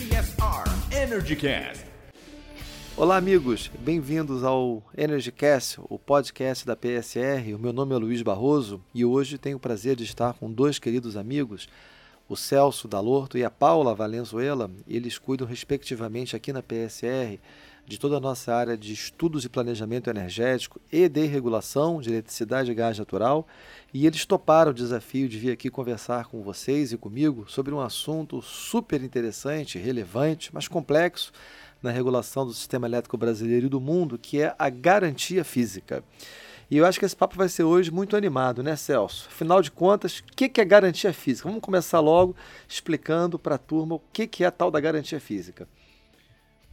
PSR EnergyCast. Olá, amigos. Bem-vindos ao EnergyCast, o podcast da PSR. O meu nome é Luiz Barroso e hoje tenho o prazer de estar com dois queridos amigos, o Celso Dalorto e a Paula Valenzuela. Eles cuidam, respectivamente, aqui na PSR de toda a nossa área de estudos e planejamento energético e de regulação de eletricidade e gás natural, e eles toparam o desafio de vir aqui conversar com vocês e comigo sobre um assunto super interessante, relevante, mas complexo na regulação do sistema elétrico brasileiro e do mundo, que é a garantia física. E eu acho que esse papo vai ser hoje muito animado, né, Celso? Afinal de contas, o que é garantia física? Vamos começar logo explicando para a turma o que é a tal da garantia física.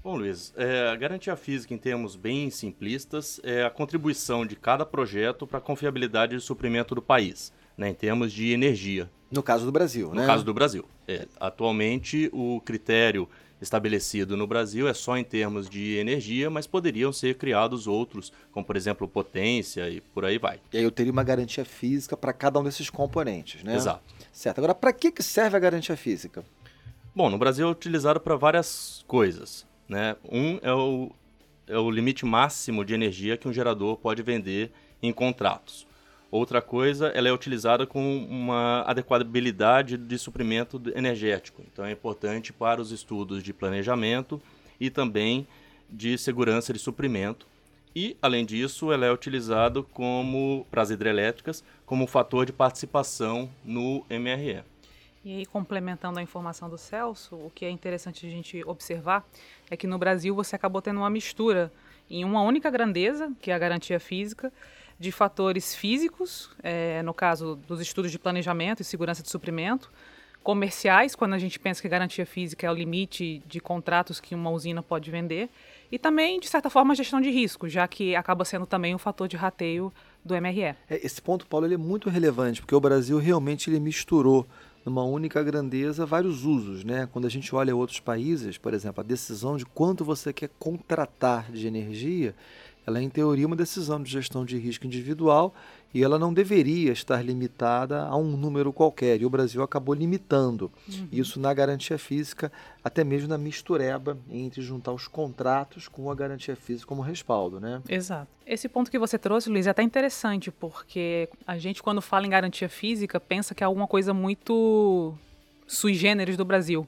Bom, Luiz, é, a garantia física, em termos bem simplistas, é a contribuição de cada projeto para a confiabilidade de suprimento do país, né, em termos de energia. No caso do Brasil, no né? No caso do Brasil. É, atualmente, o critério estabelecido no Brasil é só em termos de energia, mas poderiam ser criados outros, como por exemplo potência e por aí vai. E aí eu teria uma garantia física para cada um desses componentes, né? Exato. Certo. Agora, para que serve a garantia física? Bom, no Brasil é utilizado para várias coisas. Né? Um é o, é o limite máximo de energia que um gerador pode vender em contratos. Outra coisa, ela é utilizada com uma adequabilidade de suprimento energético. Então é importante para os estudos de planejamento e também de segurança de suprimento. E, além disso, ela é utilizada como, para as hidrelétricas, como fator de participação no MRE. E aí, complementando a informação do Celso, o que é interessante a gente observar é que no Brasil você acabou tendo uma mistura em uma única grandeza, que é a garantia física, de fatores físicos, é, no caso dos estudos de planejamento e segurança de suprimento, comerciais, quando a gente pensa que garantia física é o limite de contratos que uma usina pode vender, e também, de certa forma, a gestão de risco, já que acaba sendo também um fator de rateio do MRE. É, esse ponto, Paulo, é muito relevante, porque o Brasil realmente ele misturou numa única grandeza vários usos, né? Quando a gente olha outros países, por exemplo, a decisão de quanto você quer contratar de energia, ela é em teoria uma decisão de gestão de risco individual e ela não deveria estar limitada a um número qualquer. E o Brasil acabou limitando uhum. isso na garantia física, até mesmo na mistureba entre juntar os contratos com a garantia física como respaldo, né? Exato. Esse ponto que você trouxe, Luiz, é até interessante, porque a gente, quando fala em garantia física, pensa que é alguma coisa muito sui generis do Brasil.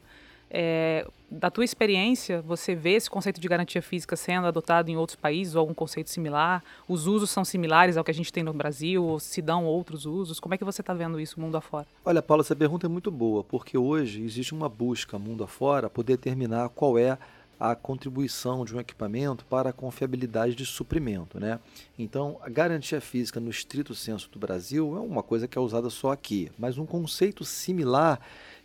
É, da tua experiência, você vê esse conceito de garantia física sendo adotado em outros países ou algum conceito similar? Os usos são similares ao que a gente tem no Brasil ou se dão outros usos? Como é que você está vendo isso mundo afora? Olha, Paula, essa pergunta é muito boa, porque hoje existe uma busca mundo afora por determinar qual é a contribuição de um equipamento para a confiabilidade de suprimento. Né? Então, a garantia física no estrito senso do Brasil é uma coisa que é usada só aqui, mas um conceito similar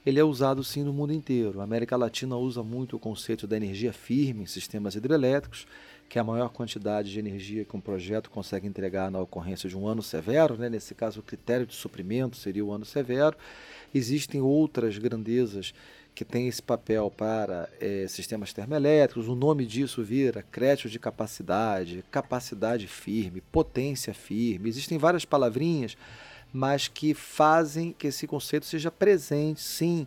ele é usado sim no mundo inteiro. A América Latina usa muito o conceito da energia firme em sistemas hidrelétricos, que é a maior quantidade de energia que um projeto consegue entregar na ocorrência de um ano severo. Né? Nesse caso, o critério de suprimento seria o ano severo. Existem outras grandezas que têm esse papel para é, sistemas termoelétricos. O nome disso vira crédito de capacidade, capacidade firme, potência firme. Existem várias palavrinhas mas que fazem que esse conceito seja presente, sim,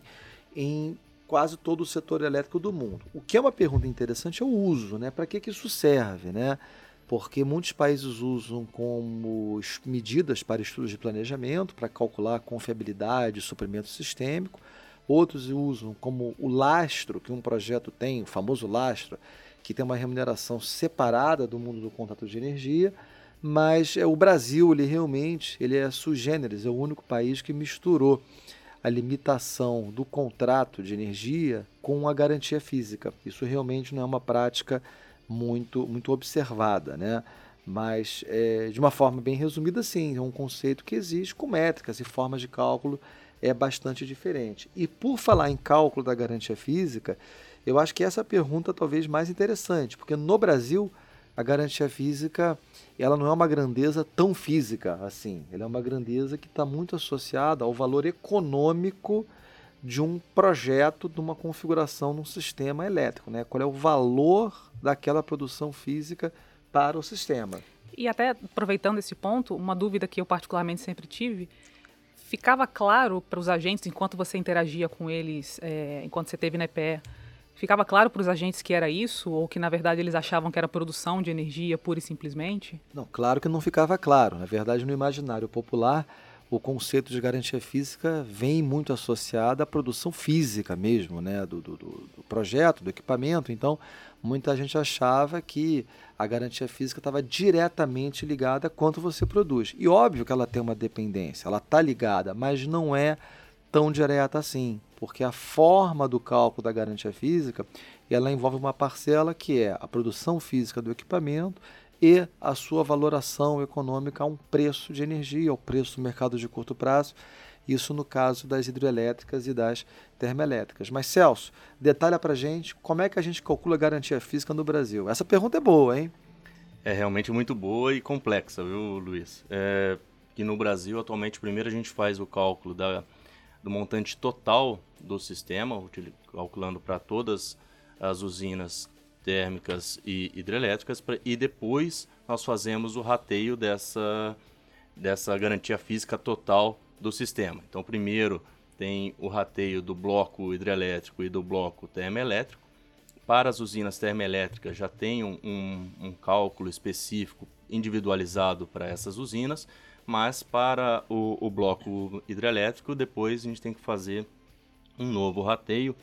em quase todo o setor elétrico do mundo. O que é uma pergunta interessante é o uso, né? Para que, que isso serve, né? Porque muitos países usam como medidas para estudos de planejamento, para calcular a confiabilidade, suprimento sistêmico. Outros usam como o lastro que um projeto tem, o famoso lastro, que tem uma remuneração separada do mundo do contrato de energia mas é, o Brasil ele realmente ele é sui generis, é o único país que misturou a limitação do contrato de energia com a garantia física. Isso realmente não é uma prática muito, muito observada, né? mas é, de uma forma bem resumida, sim, é um conceito que existe com métricas e formas de cálculo é bastante diferente. E por falar em cálculo da garantia física, eu acho que essa pergunta talvez mais interessante, porque no Brasil a garantia física ela não é uma grandeza tão física assim. Ela é uma grandeza que está muito associada ao valor econômico de um projeto, de uma configuração num sistema elétrico. Né? Qual é o valor daquela produção física para o sistema. E até aproveitando esse ponto, uma dúvida que eu particularmente sempre tive, ficava claro para os agentes, enquanto você interagia com eles, é, enquanto você teve na EPE, Ficava claro para os agentes que era isso ou que na verdade eles achavam que era produção de energia pura e simplesmente? Não, claro que não ficava claro. Na verdade, no imaginário popular, o conceito de garantia física vem muito associado à produção física mesmo, né, do, do, do projeto, do equipamento. Então, muita gente achava que a garantia física estava diretamente ligada a quanto você produz. E óbvio que ela tem uma dependência, ela está ligada, mas não é tão direta assim porque a forma do cálculo da garantia física ela envolve uma parcela que é a produção física do equipamento e a sua valoração econômica a um preço de energia, ao preço do mercado de curto prazo. Isso no caso das hidrelétricas e das termoelétricas. Mas, Celso, detalha para gente como é que a gente calcula a garantia física no Brasil. Essa pergunta é boa, hein? É realmente muito boa e complexa, viu, Luiz? É, que no Brasil, atualmente, primeiro a gente faz o cálculo da do montante total do sistema, calculando para todas as usinas térmicas e hidrelétricas, e depois nós fazemos o rateio dessa, dessa garantia física total do sistema. Então, primeiro tem o rateio do bloco hidrelétrico e do bloco termoelétrico. Para as usinas termoelétricas já tem um, um, um cálculo específico individualizado para essas usinas mas para o, o bloco hidrelétrico, depois a gente tem que fazer um novo rateio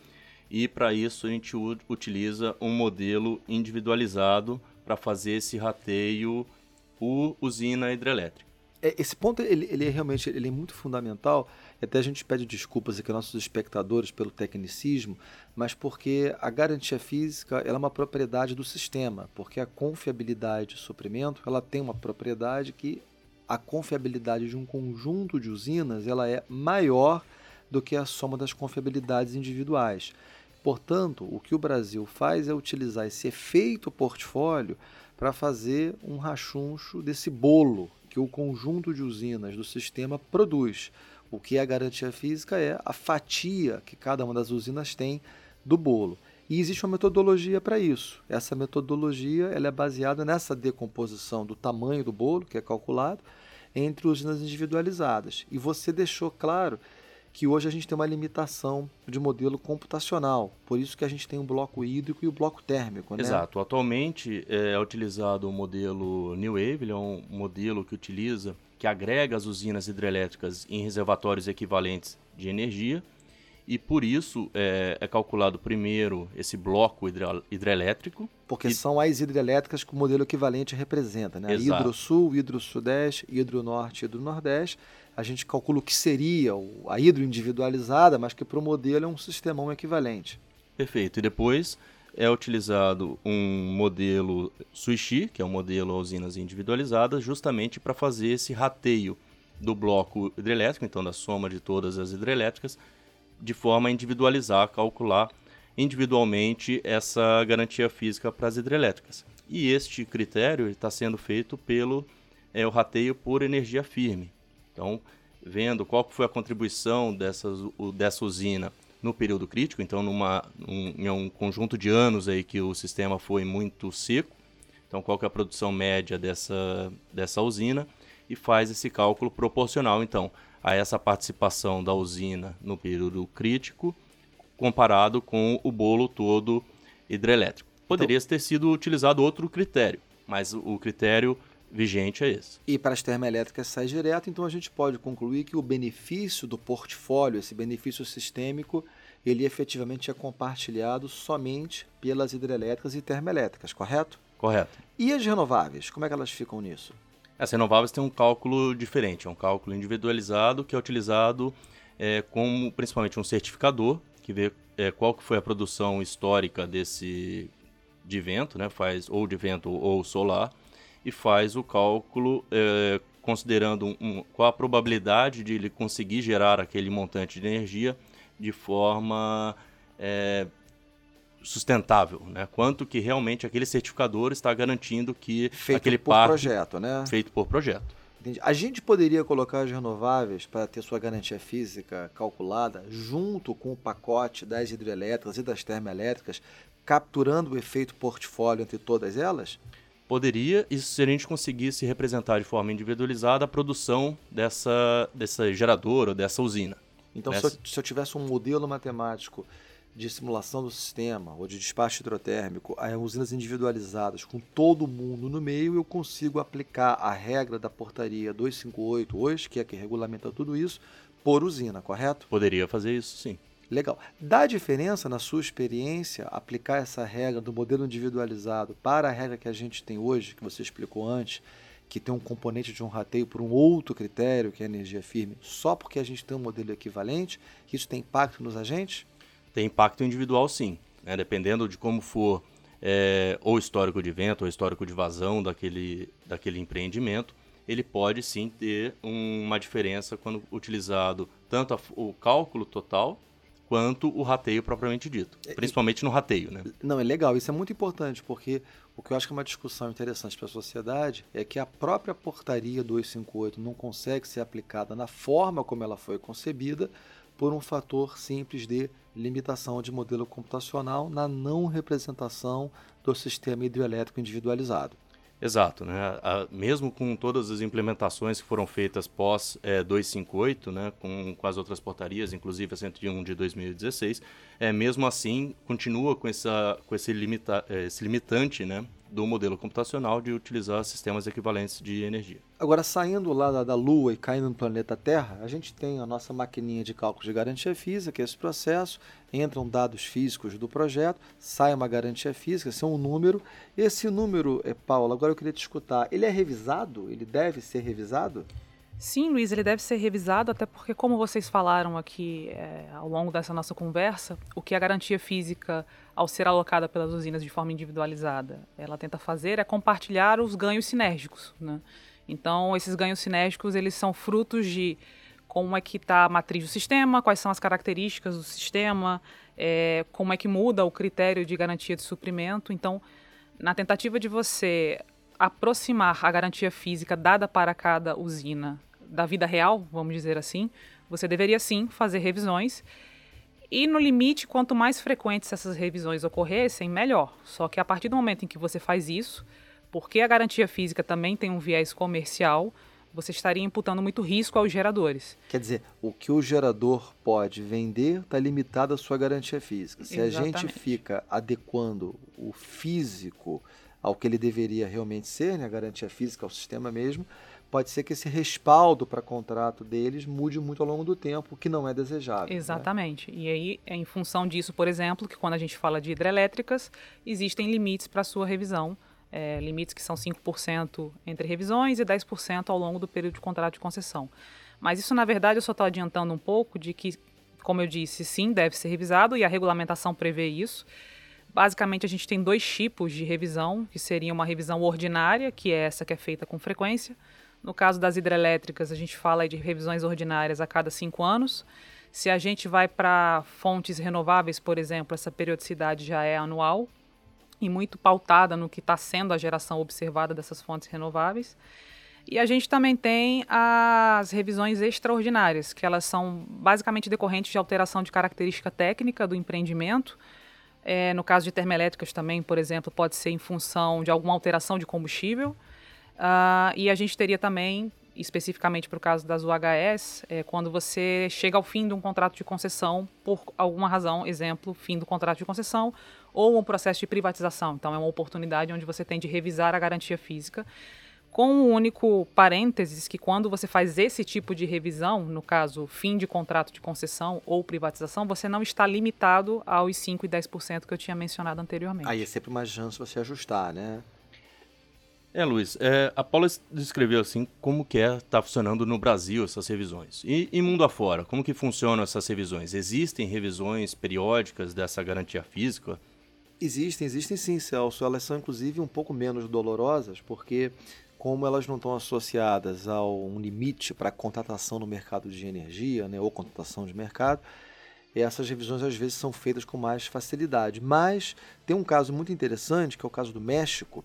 e para isso a gente utiliza um modelo individualizado para fazer esse rateio por usina hidrelétrica. É, esse ponto ele, ele é realmente ele é muito fundamental. Até a gente pede desculpas aqui aos nossos espectadores pelo tecnicismo, mas porque a garantia física ela é uma propriedade do sistema, porque a confiabilidade de suprimento ela tem uma propriedade que a confiabilidade de um conjunto de usinas ela é maior do que a soma das confiabilidades individuais. Portanto, o que o Brasil faz é utilizar esse efeito portfólio para fazer um rachuncho desse bolo que o conjunto de usinas do sistema produz. O que é a garantia física é a fatia que cada uma das usinas tem do bolo. E existe uma metodologia para isso. Essa metodologia ela é baseada nessa decomposição do tamanho do bolo, que é calculado, entre usinas individualizadas. E você deixou claro que hoje a gente tem uma limitação de modelo computacional. Por isso que a gente tem o bloco hídrico e o bloco térmico. Né? Exato. Atualmente é utilizado o modelo New Wave, ele é um modelo que utiliza, que agrega as usinas hidrelétricas em reservatórios equivalentes de energia e por isso é, é calculado primeiro esse bloco hidrelétrico. Porque e... são as hidrelétricas que o modelo equivalente representa, né? Exato. Hidro-Sul, Hidro-Sudeste, Hidro-Norte e Hidro-Nordeste. A gente calcula o que seria a hidro individualizada, mas que para o modelo é um sistemão equivalente. Perfeito. E depois é utilizado um modelo Suishi, que é um modelo a usinas individualizadas, justamente para fazer esse rateio do bloco hidrelétrico, então da soma de todas as hidrelétricas, de forma a individualizar, calcular individualmente essa garantia física para as hidrelétricas. E este critério está sendo feito pelo é, o rateio por energia firme. Então, vendo qual foi a contribuição dessa usina no período crítico, então numa, um, em um conjunto de anos aí que o sistema foi muito seco, então qual que é a produção média dessa, dessa usina e faz esse cálculo proporcional. Então, a essa participação da usina no período crítico, comparado com o bolo todo hidrelétrico. Poderia então, ter sido utilizado outro critério, mas o critério vigente é esse. E para as termoelétricas sai direto, então a gente pode concluir que o benefício do portfólio, esse benefício sistêmico, ele efetivamente é compartilhado somente pelas hidrelétricas e termoelétricas, correto? Correto. E as renováveis, como é que elas ficam nisso? As renováveis têm um cálculo diferente, é um cálculo individualizado que é utilizado é, como principalmente um certificador que vê é, qual que foi a produção histórica desse de vento, né, faz ou de vento ou solar e faz o cálculo é, considerando um, qual a probabilidade de ele conseguir gerar aquele montante de energia de forma é, sustentável, né? Quanto que realmente aquele certificador está garantindo que feito aquele por parque projeto, né? Feito por projeto. Entendi. A gente poderia colocar as renováveis para ter sua garantia física calculada junto com o pacote das hidrelétricas e das termoelétricas, capturando o efeito portfólio entre todas elas? Poderia, isso se a gente conseguisse representar de forma individualizada a produção dessa, dessa geradora, dessa usina. Então, se eu, se eu tivesse um modelo matemático de simulação do sistema ou de despacho hidrotérmico a usinas individualizadas com todo mundo no meio, eu consigo aplicar a regra da portaria 258 hoje, que é que regulamenta tudo isso, por usina, correto? Poderia fazer isso, sim. Legal. Dá diferença na sua experiência aplicar essa regra do modelo individualizado para a regra que a gente tem hoje, que você explicou antes, que tem um componente de um rateio por um outro critério, que é a energia firme, só porque a gente tem um modelo equivalente, isso tem impacto nos agentes? Tem impacto individual, sim. Né? Dependendo de como for é, ou histórico de vento ou histórico de vazão daquele, daquele empreendimento, ele pode sim ter uma diferença quando utilizado tanto a, o cálculo total quanto o rateio propriamente dito, é, principalmente no rateio, né? Não, é legal, isso é muito importante, porque o que eu acho que é uma discussão interessante para a sociedade é que a própria portaria 258 não consegue ser aplicada na forma como ela foi concebida por um fator simples de limitação de modelo computacional na não representação do sistema hidroelétrico individualizado. Exato, né? Mesmo com todas as implementações que foram feitas pós é, 258, né, com, com as outras portarias, inclusive a 101 de 2016, é, mesmo assim continua com, essa, com esse, limita, é, esse limitante né, do modelo computacional de utilizar sistemas equivalentes de energia. Agora, saindo lá da, da Lua e caindo no planeta Terra, a gente tem a nossa maquininha de cálculo de garantia física, que é esse processo, entram dados físicos do projeto, sai uma garantia física, esse é um número. Esse número, é, Paulo, agora eu queria te escutar, ele é revisado? Ele deve ser revisado? Sim, Luiz, ele deve ser revisado, até porque, como vocês falaram aqui é, ao longo dessa nossa conversa, o que a garantia física, ao ser alocada pelas usinas de forma individualizada, ela tenta fazer é compartilhar os ganhos sinérgicos. Né? Então, esses ganhos sinérgicos, eles são frutos de como é que está a matriz do sistema, quais são as características do sistema, é, como é que muda o critério de garantia de suprimento. Então, na tentativa de você aproximar a garantia física dada para cada usina da vida real, vamos dizer assim, você deveria sim fazer revisões. E no limite, quanto mais frequentes essas revisões ocorressem, melhor. Só que a partir do momento em que você faz isso, porque a garantia física também tem um viés comercial, você estaria imputando muito risco aos geradores. Quer dizer, o que o gerador pode vender está limitado à sua garantia física. Se Exatamente. a gente fica adequando o físico ao que ele deveria realmente ser, né, a garantia física ao sistema mesmo, pode ser que esse respaldo para contrato deles mude muito ao longo do tempo, o que não é desejável. Né? Exatamente. Né? E aí, é em função disso, por exemplo, que quando a gente fala de hidrelétricas, existem limites para sua revisão, é, limites que são 5% entre revisões e 10% ao longo do período de contrato de concessão. Mas isso, na verdade, eu só estou adiantando um pouco de que, como eu disse, sim, deve ser revisado e a regulamentação prevê isso. Basicamente, a gente tem dois tipos de revisão, que seria uma revisão ordinária, que é essa que é feita com frequência. No caso das hidrelétricas, a gente fala de revisões ordinárias a cada cinco anos. Se a gente vai para fontes renováveis, por exemplo, essa periodicidade já é anual e muito pautada no que está sendo a geração observada dessas fontes renováveis. E a gente também tem as revisões extraordinárias, que elas são basicamente decorrentes de alteração de característica técnica do empreendimento, é, no caso de termoelétricas também, por exemplo, pode ser em função de alguma alteração de combustível. Uh, e a gente teria também, especificamente para o caso das UHS, é, quando você chega ao fim de um contrato de concessão por alguma razão, exemplo, fim do contrato de concessão, ou um processo de privatização. Então, é uma oportunidade onde você tem de revisar a garantia física com o um único parênteses que quando você faz esse tipo de revisão, no caso, fim de contrato de concessão ou privatização, você não está limitado aos 5 e 10% que eu tinha mencionado anteriormente. Aí é sempre uma chance você ajustar, né? É, Luiz, é, a Paula descreveu assim como que é tá funcionando no Brasil essas revisões. E, e mundo afora, como que funcionam essas revisões? Existem revisões periódicas dessa garantia física? Existem, existem sim, Celso. Elas são inclusive um pouco menos dolorosas, porque como elas não estão associadas a um limite para contratação no mercado de energia, né, ou contratação de mercado, essas revisões às vezes são feitas com mais facilidade. Mas tem um caso muito interessante, que é o caso do México,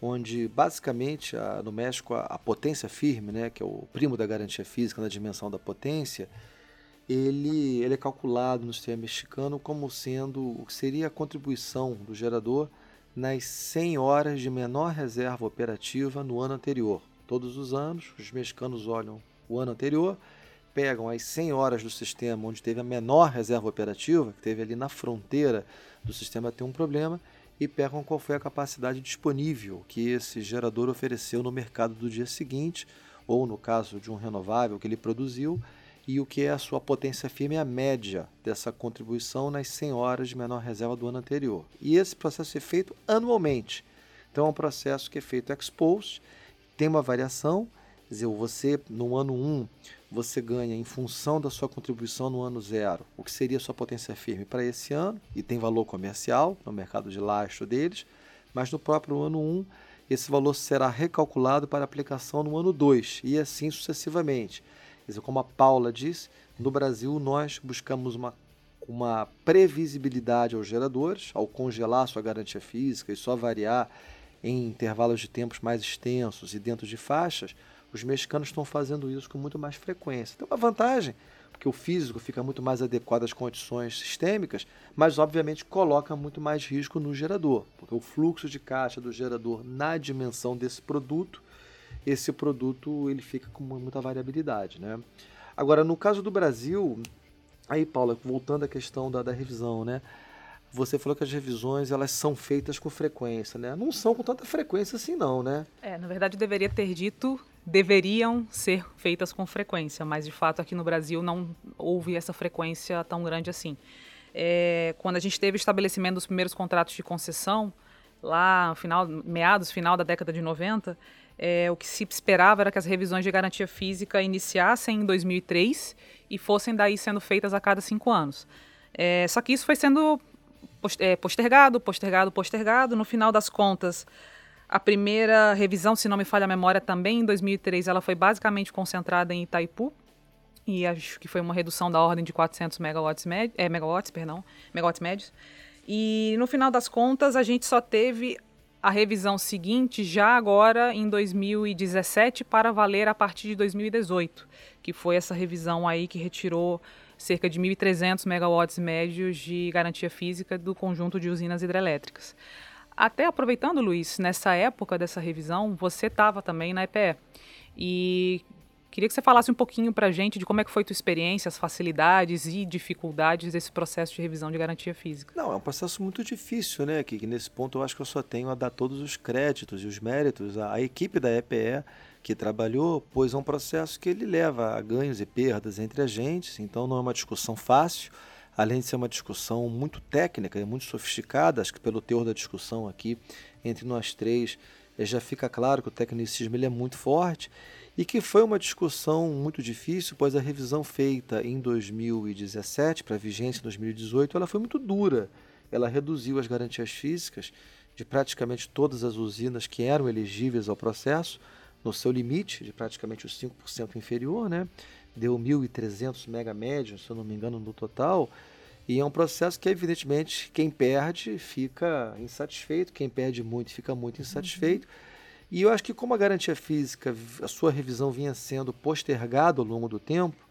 onde basicamente a, no México a, a, potência firme, né, que é o primo da garantia física na dimensão da potência, ele, ele é calculado no sistema mexicano como sendo o que seria a contribuição do gerador nas 100 horas de menor reserva operativa no ano anterior. Todos os anos, os mexicanos olham o ano anterior, pegam as 100 horas do sistema onde teve a menor reserva operativa, que teve ali na fronteira do sistema ter um problema, e pegam qual foi a capacidade disponível que esse gerador ofereceu no mercado do dia seguinte, ou no caso de um renovável que ele produziu, e o que é a sua potência firme, a média dessa contribuição nas 100 horas de menor reserva do ano anterior. E esse processo é feito anualmente. Então é um processo que é feito ex post, tem uma variação, dizer, você no ano 1 você ganha em função da sua contribuição no ano zero, o que seria sua potência firme para esse ano, e tem valor comercial no mercado de lastro deles, mas no próprio ano 1 esse valor será recalculado para aplicação no ano 2 e assim sucessivamente. Quer dizer, como a Paula disse, no Brasil nós buscamos uma, uma previsibilidade aos geradores, ao congelar sua garantia física e só variar em intervalos de tempos mais extensos e dentro de faixas, os mexicanos estão fazendo isso com muito mais frequência. Tem uma vantagem, porque o físico fica muito mais adequado às condições sistêmicas, mas obviamente coloca muito mais risco no gerador, porque o fluxo de caixa do gerador na dimensão desse produto, esse produto ele fica com muita variabilidade, né? Agora, no caso do Brasil, aí Paula, voltando à questão da, da revisão, né? Você falou que as revisões elas são feitas com frequência, né? Não são com tanta frequência assim, não, né? É, na verdade deveria ter dito deveriam ser feitas com frequência, mas de fato aqui no Brasil não houve essa frequência tão grande assim. É, quando a gente teve o estabelecimento dos primeiros contratos de concessão, lá final, meados, final da década de 90, é, o que se esperava era que as revisões de garantia física iniciassem em 2003 e fossem daí sendo feitas a cada cinco anos. É, só que isso foi sendo é, postergado, postergado, postergado. No final das contas, a primeira revisão, se não me falha a memória, também em 2003, ela foi basicamente concentrada em Itaipu, e acho que foi uma redução da ordem de 400 megawatts, é, megawatts, perdão, megawatts médios. E no final das contas, a gente só teve a revisão seguinte já agora em 2017 para valer a partir de 2018, que foi essa revisão aí que retirou cerca de 1.300 megawatts médios de garantia física do conjunto de usinas hidrelétricas. Até aproveitando, Luiz, nessa época dessa revisão, você estava também na EPE. E queria que você falasse um pouquinho para a gente de como é que foi tua experiência, as facilidades e dificuldades desse processo de revisão de garantia física. Não, é um processo muito difícil, né? Que, nesse ponto eu acho que eu só tenho a dar todos os créditos e os méritos à, à equipe da EPE que trabalhou, pois é um processo que ele leva a ganhos e perdas entre agentes, então não é uma discussão fácil além de ser uma discussão muito técnica e muito sofisticada, acho que pelo teor da discussão aqui entre nós três eh, já fica claro que o tecnicismo ele é muito forte e que foi uma discussão muito difícil, pois a revisão feita em 2017 para vigência em 2018, ela foi muito dura. Ela reduziu as garantias físicas de praticamente todas as usinas que eram elegíveis ao processo, no seu limite de praticamente os 5% inferior, né? deu 1.300 mega médios, se eu não me engano, no total. E é um processo que, evidentemente, quem perde fica insatisfeito, quem perde muito fica muito insatisfeito. Uhum. E eu acho que, como a garantia física, a sua revisão vinha sendo postergada ao longo do tempo,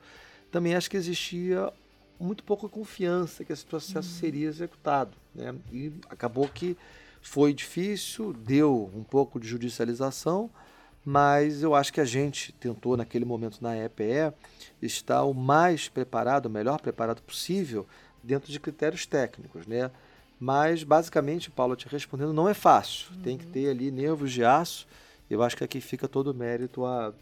também acho que existia muito pouca confiança que esse processo uhum. seria executado. Né? E acabou que foi difícil, deu um pouco de judicialização, mas eu acho que a gente tentou, naquele momento na EPE, estar o mais preparado, o melhor preparado possível, dentro de critérios técnicos, né? Mas, basicamente, Paulo, te respondendo, não é fácil. Uhum. Tem que ter ali nervos de aço. Eu acho que aqui fica todo o mérito a,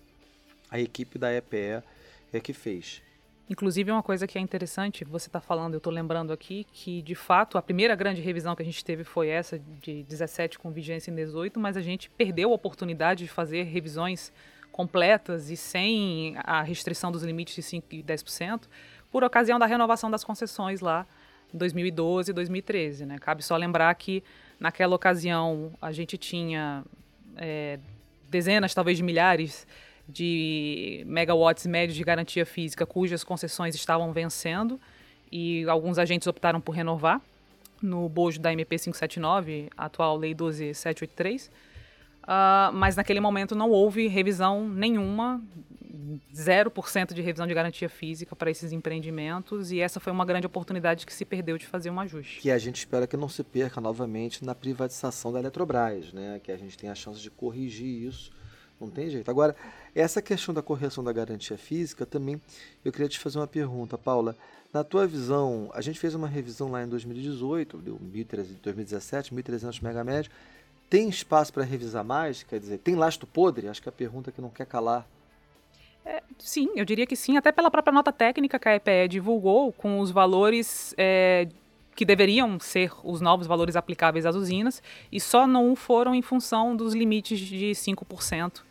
a equipe da EPE é que fez. Inclusive, uma coisa que é interessante, você está falando, eu estou lembrando aqui, que de fato a primeira grande revisão que a gente teve foi essa de 17 com vigência em 18, mas a gente perdeu a oportunidade de fazer revisões completas e sem a restrição dos limites de 5% e 10%, por ocasião da renovação das concessões lá em 2012 e 2013. Né? Cabe só lembrar que naquela ocasião a gente tinha é, dezenas, talvez de milhares de megawatts médios de garantia física cujas concessões estavam vencendo e alguns agentes optaram por renovar no bojo da MP 579, atual Lei 12783. Uh, mas naquele momento não houve revisão nenhuma, 0% de revisão de garantia física para esses empreendimentos e essa foi uma grande oportunidade que se perdeu de fazer um ajuste. Que a gente espera que não se perca novamente na privatização da Eletrobras, né? que a gente tenha a chance de corrigir isso Não tem jeito. Agora, essa questão da correção da garantia física também, eu queria te fazer uma pergunta, Paula. Na tua visão, a gente fez uma revisão lá em 2018, deu 2017, 1.300 megamédios. Tem espaço para revisar mais? Quer dizer, tem lastro podre? Acho que é a pergunta que não quer calar. É, sim, eu diria que sim, até pela própria nota técnica que a EPE divulgou, com os valores é, que deveriam ser os novos valores aplicáveis às usinas, e só não foram em função dos limites de 5%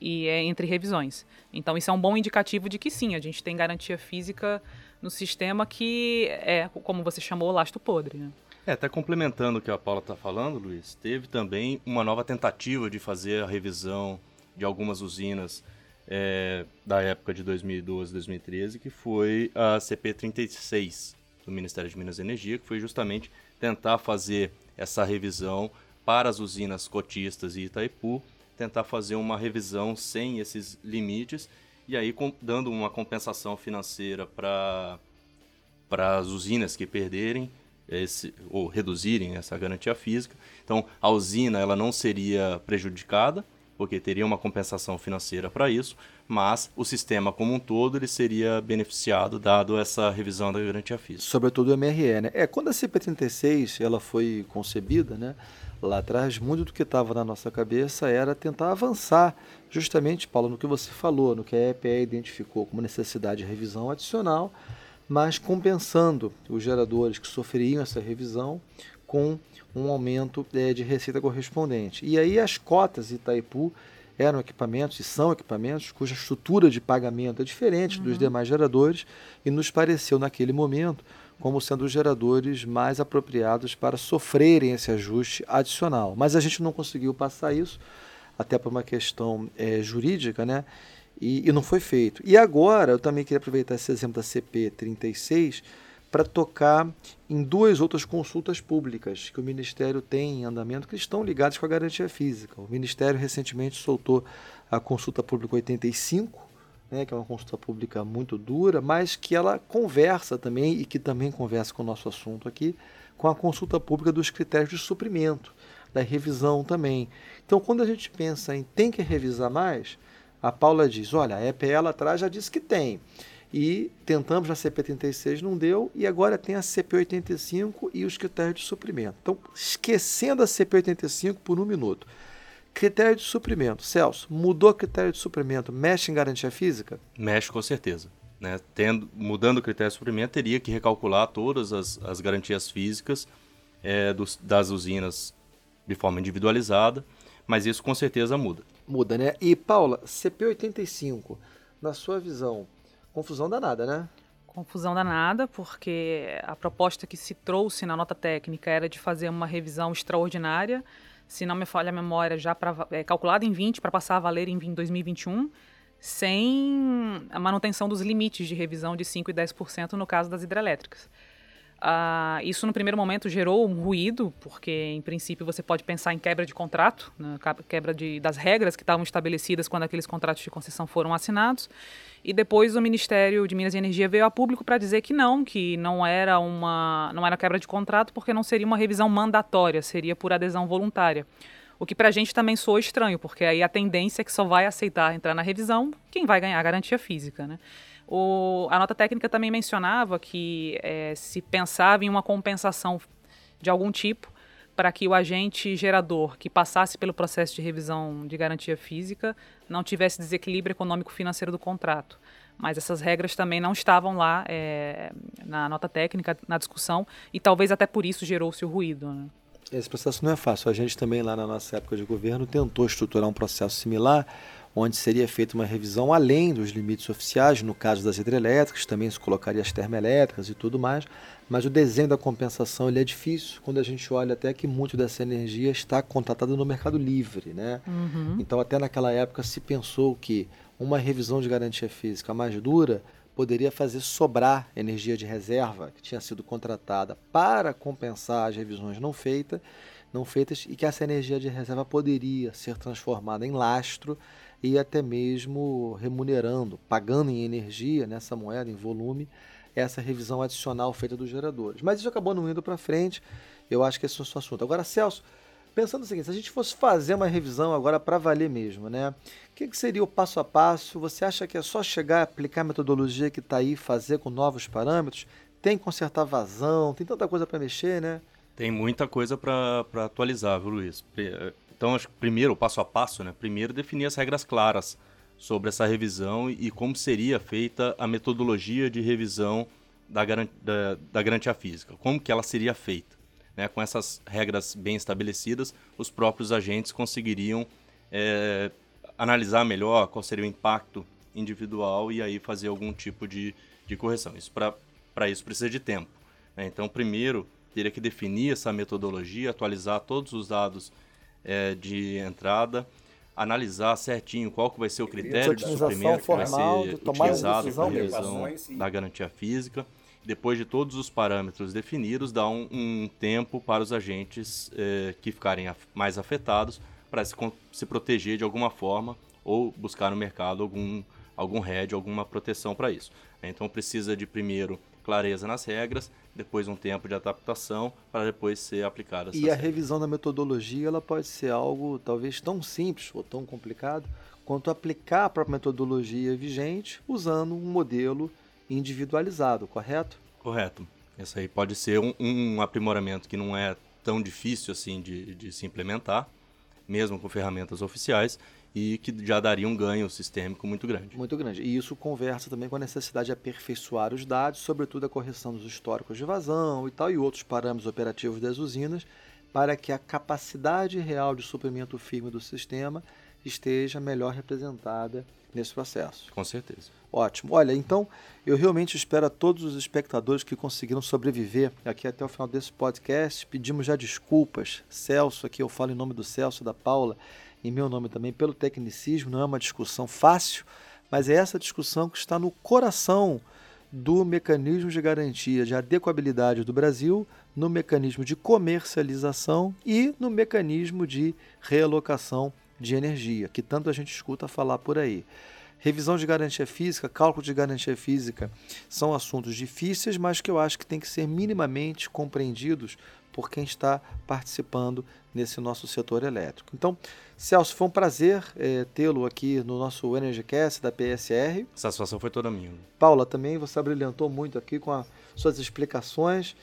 e é entre revisões. Então isso é um bom indicativo de que sim, a gente tem garantia física no sistema que é, como você chamou, lastro podre. Né? É, até complementando o que a Paula está falando, Luiz, teve também uma nova tentativa de fazer a revisão de algumas usinas é, da época de 2012, 2013, que foi a CP36, do Ministério de Minas e Energia, que foi justamente tentar fazer essa revisão para as usinas cotistas e Itaipu, tentar fazer uma revisão sem esses limites e aí com, dando uma compensação financeira para para as usinas que perderem esse, ou reduzirem essa garantia física. Então, a usina ela não seria prejudicada, porque teria uma compensação financeira para isso, mas o sistema como um todo ele seria beneficiado dado essa revisão da garantia física. Sobretudo o MRE, né? É, quando a CP36 ela foi concebida, né, lá atrás, muito do que estava na nossa cabeça era tentar avançar, justamente, Paulo, no que você falou, no que a EPE identificou como necessidade de revisão adicional, mas compensando os geradores que sofreriam essa revisão com um aumento é, de receita correspondente. E aí as cotas Itaipu eram equipamentos e são equipamentos cuja estrutura de pagamento é diferente uhum. dos demais geradores e nos pareceu naquele momento como sendo os geradores mais apropriados para sofrerem esse ajuste adicional. Mas a gente não conseguiu passar isso, até por uma questão é, jurídica, né? E, e, não foi feito. E agora, eu também queria aproveitar esse exemplo da CP 36 para tocar em duas outras consultas públicas que o Ministério tem em andamento que estão ligadas com a garantia física. O Ministério recentemente soltou a consulta pública 85, né, que é uma consulta pública muito dura, mas que ela conversa também e que também conversa com o nosso assunto aqui, com a consulta pública dos critérios de suprimento, da revisão também. Então, quando a gente pensa em tem que revisar mais, a Paula diz: olha, a EPE lá atrás já disse que tem e tentamos na CP36, não deu, e agora tem a CP85 e os critérios de suprimento. Então, esquecendo a CP85 por um minuto. Critério de suprimento. Celso, mudou critério de suprimento, mexe em garantia física? Mexe com certeza. Né? Tendo, mudando o critério de suprimento, teria que recalcular todas as, as garantias físicas é, dos, das usinas de forma individualizada, mas isso com certeza muda. Muda, né? E, Paula, CP85, na sua visão, Confusão danada, né? Confusão danada, porque a proposta que se trouxe na nota técnica era de fazer uma revisão extraordinária, se não me falha a memória, já é, calculada em 20 para passar a valer em 2021, sem a manutenção dos limites de revisão de 5% e 10% no caso das hidrelétricas. Uh, isso, no primeiro momento, gerou um ruído, porque, em princípio, você pode pensar em quebra de contrato, né, quebra de, das regras que estavam estabelecidas quando aqueles contratos de concessão foram assinados. E depois o Ministério de Minas e Energia veio a público para dizer que não, que não era uma não era quebra de contrato, porque não seria uma revisão mandatória, seria por adesão voluntária. O que para a gente também soa estranho, porque aí a tendência é que só vai aceitar entrar na revisão quem vai ganhar a garantia física. Né? O, a nota técnica também mencionava que é, se pensava em uma compensação de algum tipo para que o agente gerador que passasse pelo processo de revisão de garantia física não tivesse desequilíbrio econômico-financeiro do contrato. Mas essas regras também não estavam lá é, na nota técnica, na discussão, e talvez até por isso gerou-se o ruído. Né? Esse processo não é fácil. A gente também, lá na nossa época de governo, tentou estruturar um processo similar onde seria feita uma revisão além dos limites oficiais, no caso das hidrelétricas, também se colocaria as termoelétricas e tudo mais, mas o desenho da compensação ele é difícil quando a gente olha até que muito dessa energia está contratada no mercado livre. Né? Uhum. Então, até naquela época se pensou que uma revisão de garantia física mais dura poderia fazer sobrar energia de reserva que tinha sido contratada para compensar as revisões não feitas, não feitas e que essa energia de reserva poderia ser transformada em lastro e até mesmo remunerando, pagando em energia nessa moeda, em volume, essa revisão adicional feita dos geradores. Mas isso acabou não indo para frente, eu acho que esse é o assunto. Agora, Celso, pensando o seguinte, se a gente fosse fazer uma revisão agora para valer mesmo, né? O que, que, seria o passo a passo? Você acha que é só chegar, aplicar a metodologia que está aí, fazer com novos parâmetros? Tem que consertar vazão, tem tanta coisa para mexer, né? Tem muita coisa para atualizar, viu, Luiz? Então, acho que primeiro, passo a passo, né? Primeiro, definir as regras claras sobre essa revisão e como seria feita a metodologia de revisão da, da, da garantia física. Como que ela seria feita. Né? Com essas regras bem estabelecidas, os próprios agentes conseguiriam é, analisar melhor qual seria o impacto individual e aí fazer algum tipo de, de correção. Isso Para isso precisa de tempo. Né? Então, primeiro, teria que definir essa metodologia, atualizar todos os dados é, de entrada, analisar certinho qual que vai ser o critério de suprimento que vai ser utilizado para a revisão da garantia física. Depois de todos os parâmetros definidos, dá um, um tempo para os agentes é, que ficarem mais afetados para se, se proteger de alguma forma ou buscar no mercado algum, algum hedge, alguma proteção para isso. Então precisa de primeiro clareza nas regras, depois um tempo de adaptação para depois ser aplicada. E a regras. revisão da metodologia ela pode ser algo talvez tão simples ou tão complicado quanto aplicar a própria metodologia vigente usando um modelo individualizado, correto? Correto. Esse aí pode ser um, um aprimoramento que não é tão difícil assim de, de se implementar, mesmo com ferramentas oficiais, e que já daria um ganho sistêmico muito grande. Muito grande. E isso conversa também com a necessidade de aperfeiçoar os dados, sobretudo a correção dos históricos de vazão e tal, e outros parâmetros operativos das usinas, para que a capacidade real de suprimento firme do sistema esteja melhor representada nesse processo. Com certeza. Ótimo. Olha, então eu realmente espero a todos os espectadores que conseguiram sobreviver aqui até o final desse podcast. Pedimos já desculpas. Celso, aqui eu falo em nome do Celso, da Paula em meu nome também, pelo tecnicismo, não é uma discussão fácil, mas é essa discussão que está no coração do mecanismo de garantia de adequabilidade do Brasil, no mecanismo de comercialização e no mecanismo de realocação de energia, que tanto a gente escuta falar por aí. Revisão de garantia física, cálculo de garantia física são assuntos difíceis, mas que eu acho que tem que ser minimamente compreendidos por quem está participando nesse nosso setor elétrico. Então, Celso, foi um prazer é, tê-lo aqui no nosso EnergyCast da PSR. A satisfação foi toda minha. Paula, também você brilhantou muito aqui com as suas explicações.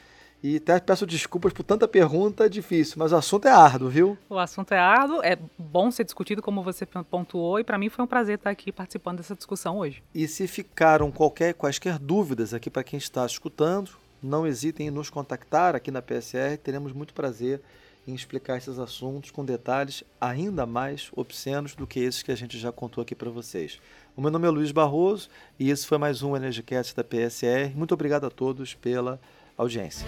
E até peço desculpas por tanta pergunta difícil, mas o assunto é árduo, viu? O assunto é árduo, é bom ser discutido como você pontuou, e para mim foi um prazer estar aqui participando dessa discussão hoje. E se ficaram qualquer, quaisquer dúvidas aqui para quem está escutando, não hesitem em nos contactar aqui na PSR, teremos muito prazer em explicar esses assuntos com detalhes ainda mais obscenos do que esses que a gente já contou aqui para vocês. O meu nome é Luiz Barroso e esse foi mais um Energicast da PSR. Muito obrigado a todos pela audiência.